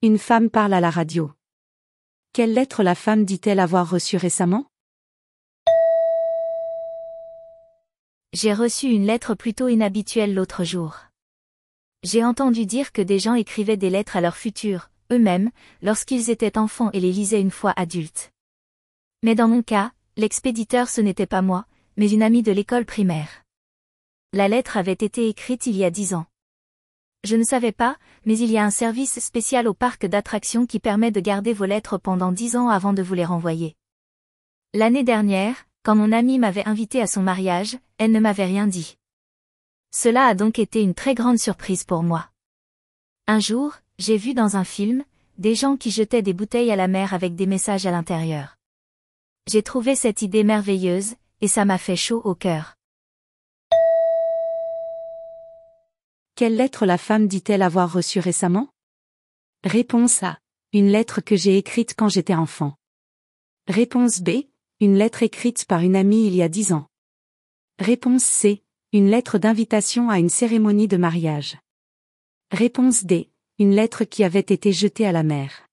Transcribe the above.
Une femme parle à la radio. Quelle lettre la femme dit-elle avoir reçue récemment? J'ai reçu une lettre plutôt inhabituelle l'autre jour. J'ai entendu dire que des gens écrivaient des lettres à leur futur, eux-mêmes, lorsqu'ils étaient enfants et les lisaient une fois adultes. Mais dans mon cas, l'expéditeur ce n'était pas moi, mais une amie de l'école primaire. La lettre avait été écrite il y a dix ans. Je ne savais pas, mais il y a un service spécial au parc d'attractions qui permet de garder vos lettres pendant dix ans avant de vous les renvoyer. L'année dernière, quand mon amie m'avait invité à son mariage, elle ne m'avait rien dit. Cela a donc été une très grande surprise pour moi. Un jour, j'ai vu dans un film, des gens qui jetaient des bouteilles à la mer avec des messages à l'intérieur. J'ai trouvé cette idée merveilleuse, et ça m'a fait chaud au cœur. Quelle lettre la femme dit-elle avoir reçue récemment? Réponse A. Une lettre que j'ai écrite quand j'étais enfant. Réponse B. Une lettre écrite par une amie il y a dix ans. Réponse C. Une lettre d'invitation à une cérémonie de mariage. Réponse D. Une lettre qui avait été jetée à la mer.